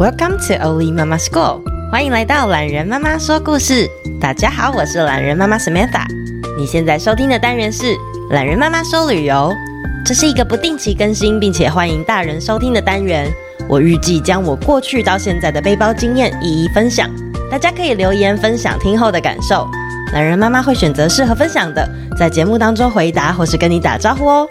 Welcome to Oli Mama School，欢迎来到懒人妈妈说故事。大家好，我是懒人妈妈 Samantha。你现在收听的单元是懒人妈妈说旅游，这是一个不定期更新并且欢迎大人收听的单元。我预计将我过去到现在的背包经验一一分享，大家可以留言分享听后的感受。懒人妈妈会选择适合分享的，在节目当中回答或是跟你打招呼哦。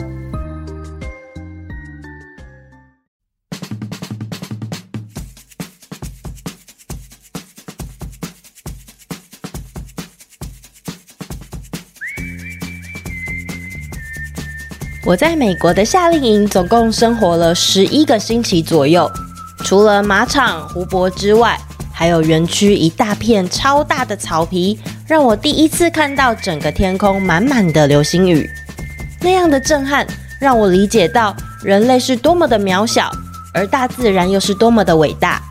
我在美国的夏令营总共生活了十一个星期左右，除了马场、湖泊之外，还有园区一大片超大的草皮，让我第一次看到整个天空满满的流星雨。那样的震撼，让我理解到人类是多么的渺小，而大自然又是多么的伟大。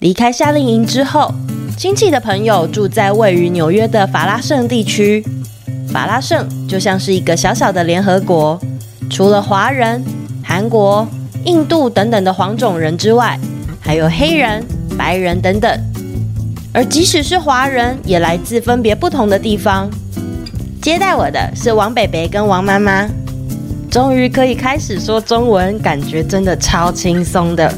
离开夏令营之后，亲戚的朋友住在位于纽约的法拉盛地区。法拉盛就像是一个小小的联合国，除了华人、韩国、印度等等的黄种人之外，还有黑人、白人等等。而即使是华人，也来自分别不同的地方。接待我的是王北北跟王妈妈，终于可以开始说中文，感觉真的超轻松的。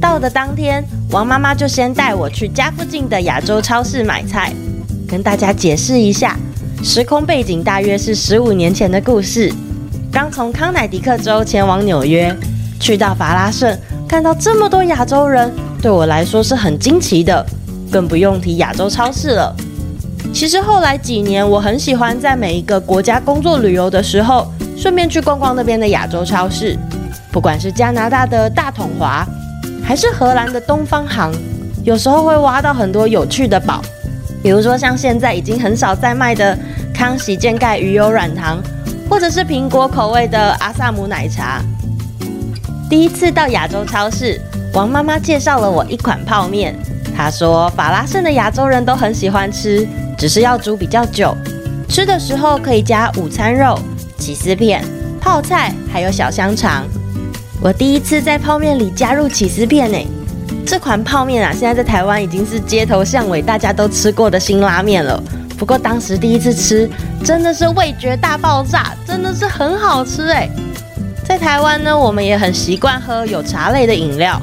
到的当天，王妈妈就先带我去家附近的亚洲超市买菜，跟大家解释一下。时空背景大约是十五年前的故事。刚从康乃狄克州前往纽约，去到法拉盛，看到这么多亚洲人，对我来说是很惊奇的。更不用提亚洲超市了。其实后来几年，我很喜欢在每一个国家工作旅游的时候，顺便去逛逛那边的亚洲超市。不管是加拿大的大统华，还是荷兰的东方行，有时候会挖到很多有趣的宝。比如说，像现在已经很少在卖的康喜健钙鱼油软糖，或者是苹果口味的阿萨姆奶茶。第一次到亚洲超市，王妈妈介绍了我一款泡面。她说，法拉盛的亚洲人都很喜欢吃，只是要煮比较久。吃的时候可以加午餐肉、起司片、泡菜，还有小香肠。我第一次在泡面里加入起司片呢。这款泡面啊，现在在台湾已经是街头巷尾大家都吃过的新拉面了。不过当时第一次吃，真的是味觉大爆炸，真的是很好吃哎。在台湾呢，我们也很习惯喝有茶类的饮料。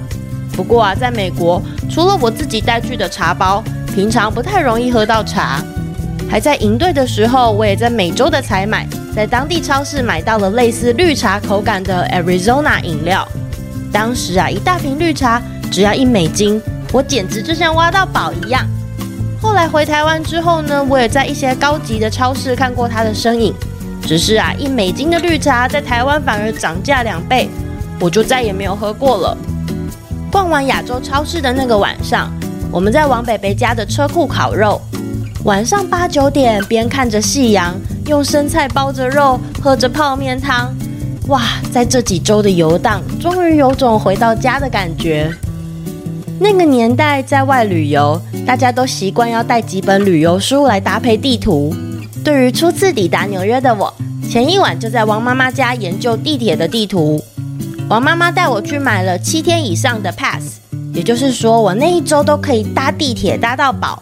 不过啊，在美国，除了我自己带去的茶包，平常不太容易喝到茶。还在营队的时候，我也在每周的采买，在当地超市买到了类似绿茶口感的 Arizona 饮料。当时啊，一大瓶绿茶。只要一美金，我简直就像挖到宝一样。后来回台湾之后呢，我也在一些高级的超市看过它的身影。只是啊，一美金的绿茶在台湾反而涨价两倍，我就再也没有喝过了。逛完亚洲超市的那个晚上，我们在王北北家的车库烤肉。晚上八九点，边看着夕阳，用生菜包着肉，喝着泡面汤。哇，在这几周的游荡，终于有种回到家的感觉。那个年代在外旅游，大家都习惯要带几本旅游书来搭配地图。对于初次抵达纽约的我，前一晚就在王妈妈家研究地铁的地图。王妈妈带我去买了七天以上的 pass，也就是说我那一周都可以搭地铁搭到饱。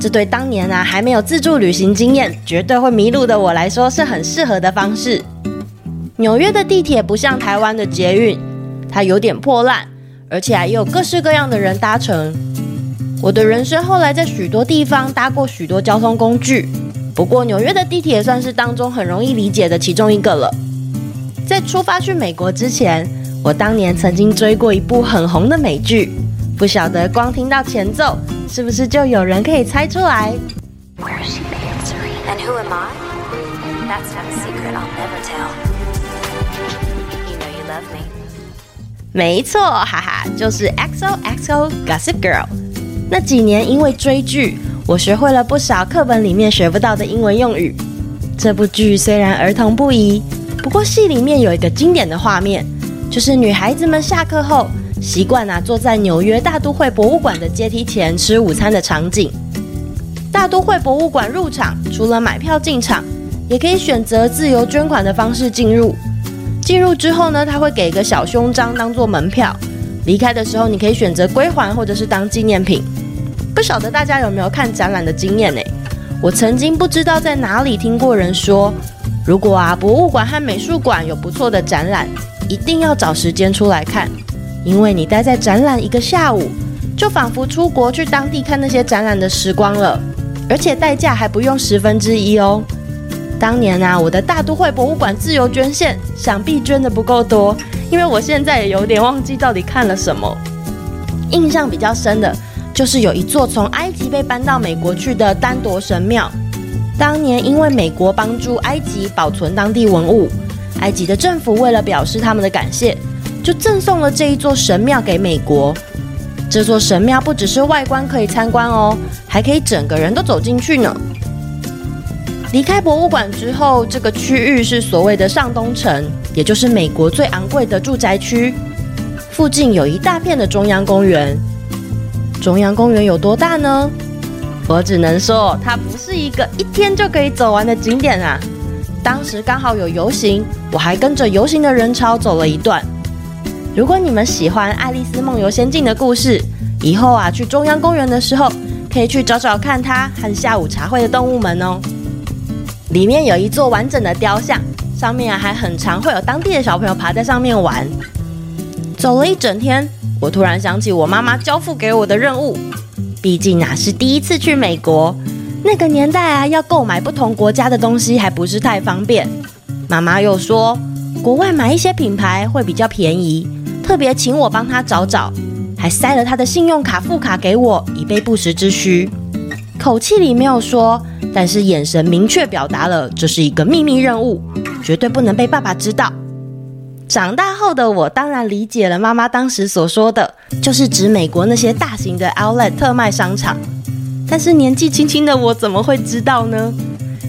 这对当年啊还没有自助旅行经验，绝对会迷路的我来说是很适合的方式。纽约的地铁不像台湾的捷运，它有点破烂。而且啊，也有各式各样的人搭乘。我的人生后来在许多地方搭过许多交通工具，不过纽约的地铁算是当中很容易理解的其中一个了。在出发去美国之前，我当年曾经追过一部很红的美剧，不晓得光听到前奏，是不是就有人可以猜出来？没错，哈哈，就是 XOXO Gossip Girl。那几年因为追剧，我学会了不少课本里面学不到的英文用语。这部剧虽然儿童不宜，不过戏里面有一个经典的画面，就是女孩子们下课后习惯啊坐在纽约大都会博物馆的阶梯前吃午餐的场景。大都会博物馆入场除了买票进场，也可以选择自由捐款的方式进入。进入之后呢，他会给一个小胸章当做门票。离开的时候，你可以选择归还或者是当纪念品。不晓得大家有没有看展览的经验呢？我曾经不知道在哪里听过人说，如果啊博物馆和美术馆有不错的展览，一定要找时间出来看，因为你待在展览一个下午，就仿佛出国去当地看那些展览的时光了，而且代价还不用十分之一哦。当年啊，我的大都会博物馆自由捐献，想必捐的不够多，因为我现在也有点忘记到底看了什么。印象比较深的，就是有一座从埃及被搬到美国去的丹铎神庙。当年因为美国帮助埃及保存当地文物，埃及的政府为了表示他们的感谢，就赠送了这一座神庙给美国。这座神庙不只是外观可以参观哦，还可以整个人都走进去呢。离开博物馆之后，这个区域是所谓的上东城，也就是美国最昂贵的住宅区。附近有一大片的中央公园。中央公园有多大呢？我只能说，它不是一个一天就可以走完的景点啊。当时刚好有游行，我还跟着游行的人潮走了一段。如果你们喜欢《爱丽丝梦游仙境》的故事，以后啊去中央公园的时候，可以去找找看它和下午茶会的动物们哦。里面有一座完整的雕像，上面还很常会有当地的小朋友爬在上面玩。走了一整天，我突然想起我妈妈交付给我的任务。毕竟啊是第一次去美国，那个年代啊要购买不同国家的东西还不是太方便。妈妈又说，国外买一些品牌会比较便宜，特别请我帮她找找，还塞了她的信用卡副卡给我，以备不时之需。口气里没有说。但是眼神明确表达了，这是一个秘密任务，绝对不能被爸爸知道。长大后的我当然理解了妈妈当时所说的，就是指美国那些大型的 Outlet 特卖商场。但是年纪轻轻的我怎么会知道呢？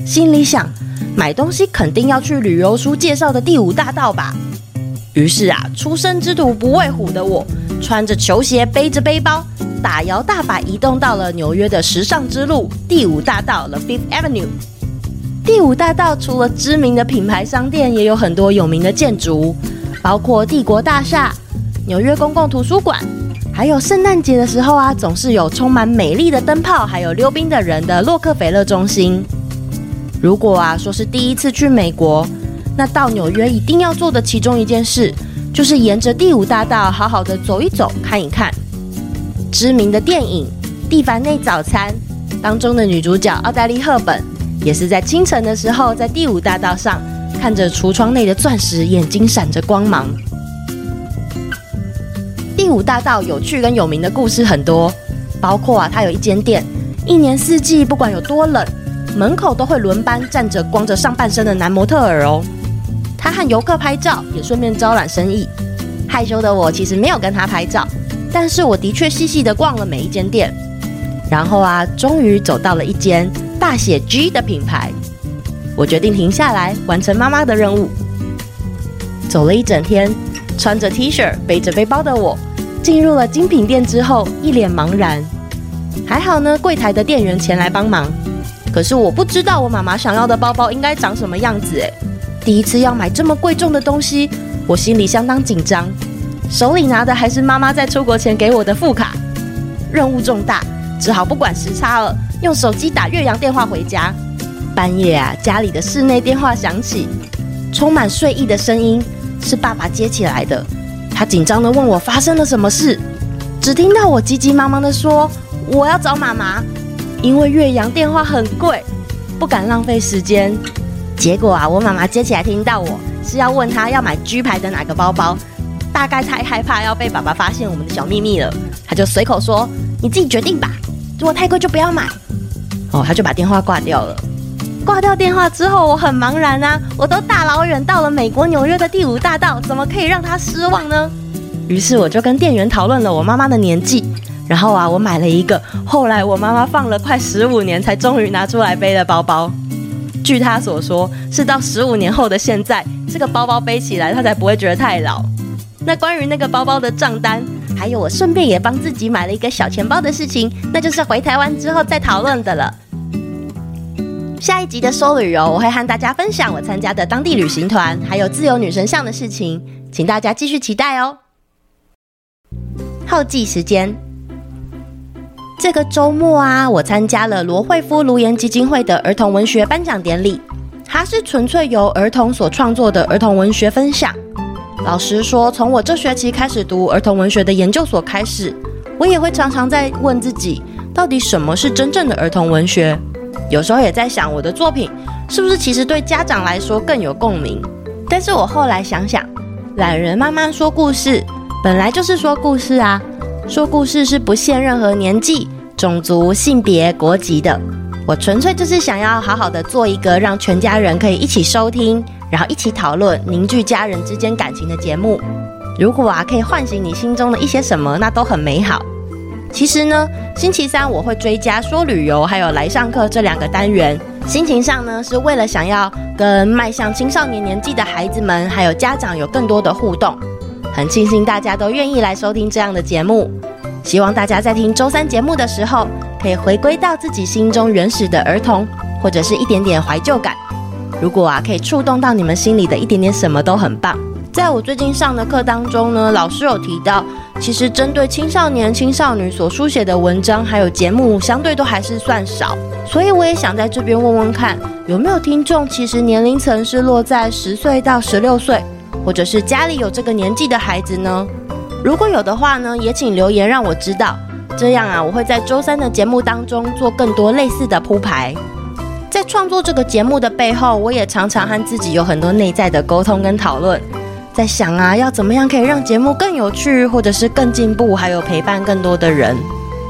心里想，买东西肯定要去旅游书介绍的第五大道吧。于是啊，初生之犊不畏虎的我，穿着球鞋，背着背包。大摇大摆移动到了纽约的时尚之路第五大道 The Fifth Avenue。第五大道除了知名的品牌商店，也有很多有名的建筑，包括帝国大厦、纽约公共图书馆，还有圣诞节的时候啊，总是有充满美丽的灯泡，还有溜冰的人的洛克菲勒中心。如果啊说是第一次去美国，那到纽约一定要做的其中一件事，就是沿着第五大道好好的走一走，看一看。知名的电影《蒂凡内早餐》当中的女主角奥黛丽·赫本，也是在清晨的时候，在第五大道上看着橱窗内的钻石，眼睛闪着光芒。第五大道有趣跟有名的故事很多，包括啊，它有一间店，一年四季不管有多冷，门口都会轮班站着光着上半身的男模特儿哦。他和游客拍照，也顺便招揽生意。害羞的我其实没有跟他拍照。但是我的确细细的逛了每一间店，然后啊，终于走到了一间大写 G 的品牌。我决定停下来完成妈妈的任务。走了一整天，穿着 T 恤、背着背包的我，进入了精品店之后，一脸茫然。还好呢，柜台的店员前来帮忙。可是我不知道我妈妈想要的包包应该长什么样子诶，第一次要买这么贵重的东西，我心里相当紧张。手里拿的还是妈妈在出国前给我的副卡，任务重大，只好不管时差了，用手机打越洋电话回家。半夜啊，家里的室内电话响起，充满睡意的声音是爸爸接起来的。他紧张地问我发生了什么事，只听到我急急忙忙地说我要找妈妈，因为越洋电话很贵，不敢浪费时间。结果啊，我妈妈接起来听到我是要问他要买 G 牌的哪个包包。大概太害怕要被爸爸发现我们的小秘密了，他就随口说：“你自己决定吧，如果太贵就不要买。”哦，他就把电话挂掉了。挂掉电话之后，我很茫然啊，我都大老远到了美国纽约的第五大道，怎么可以让他失望呢？于是我就跟店员讨论了我妈妈的年纪，然后啊，我买了一个后来我妈妈放了快十五年才终于拿出来背的包包。据他所说，是到十五年后的现在，这个包包背起来他才不会觉得太老。那关于那个包包的账单，还有我顺便也帮自己买了一个小钱包的事情，那就是回台湾之后再讨论的了。下一集的说旅游，我会和大家分享我参加的当地旅行团，还有自由女神像的事情，请大家继续期待哦。后记时间，这个周末啊，我参加了罗慧夫卢颜基金会的儿童文学颁奖典礼，它是纯粹由儿童所创作的儿童文学分享。老实说，从我这学期开始读儿童文学的研究所开始，我也会常常在问自己，到底什么是真正的儿童文学？有时候也在想，我的作品是不是其实对家长来说更有共鸣？但是我后来想想，懒人妈妈说故事本来就是说故事啊，说故事是不限任何年纪、种族、性别、国籍的。我纯粹就是想要好好的做一个让全家人可以一起收听，然后一起讨论、凝聚家人之间感情的节目。如果啊可以唤醒你心中的一些什么，那都很美好。其实呢，星期三我会追加说旅游，还有来上课这两个单元。心情上呢，是为了想要跟迈向青少年年纪的孩子们，还有家长有更多的互动。很庆幸大家都愿意来收听这样的节目。希望大家在听周三节目的时候，可以回归到自己心中原始的儿童，或者是一点点怀旧感。如果啊，可以触动到你们心里的一点点什么，都很棒。在我最近上的课当中呢，老师有提到，其实针对青少年、青少女所书写的文章还有节目，相对都还是算少。所以我也想在这边问问看，有没有听众其实年龄层是落在十岁到十六岁，或者是家里有这个年纪的孩子呢？如果有的话呢，也请留言让我知道。这样啊，我会在周三的节目当中做更多类似的铺排。在创作这个节目的背后，我也常常和自己有很多内在的沟通跟讨论。在想啊，要怎么样可以让节目更有趣，或者是更进步，还有陪伴更多的人。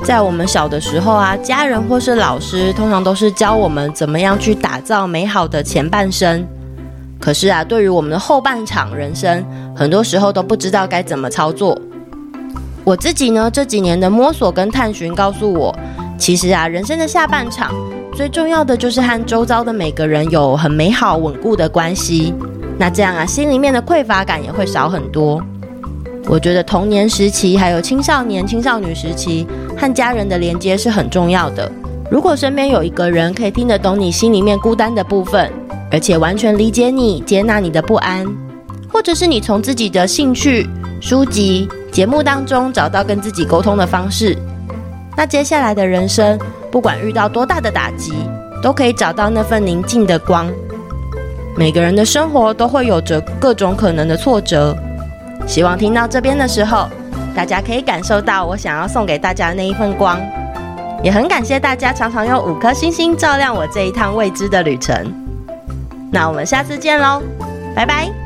在我们小的时候啊，家人或是老师通常都是教我们怎么样去打造美好的前半生。可是啊，对于我们的后半场人生，很多时候都不知道该怎么操作。我自己呢，这几年的摸索跟探寻告诉我，其实啊，人生的下半场最重要的就是和周遭的每个人有很美好稳固的关系。那这样啊，心里面的匮乏感也会少很多。我觉得童年时期还有青少年、青少女时期和家人的连接是很重要的。如果身边有一个人可以听得懂你心里面孤单的部分，而且完全理解你、接纳你的不安，或者是你从自己的兴趣、书籍、节目当中找到跟自己沟通的方式，那接下来的人生，不管遇到多大的打击，都可以找到那份宁静的光。每个人的生活都会有着各种可能的挫折，希望听到这边的时候，大家可以感受到我想要送给大家的那一份光。也很感谢大家常常用五颗星星照亮我这一趟未知的旅程。那我们下次见喽，拜拜。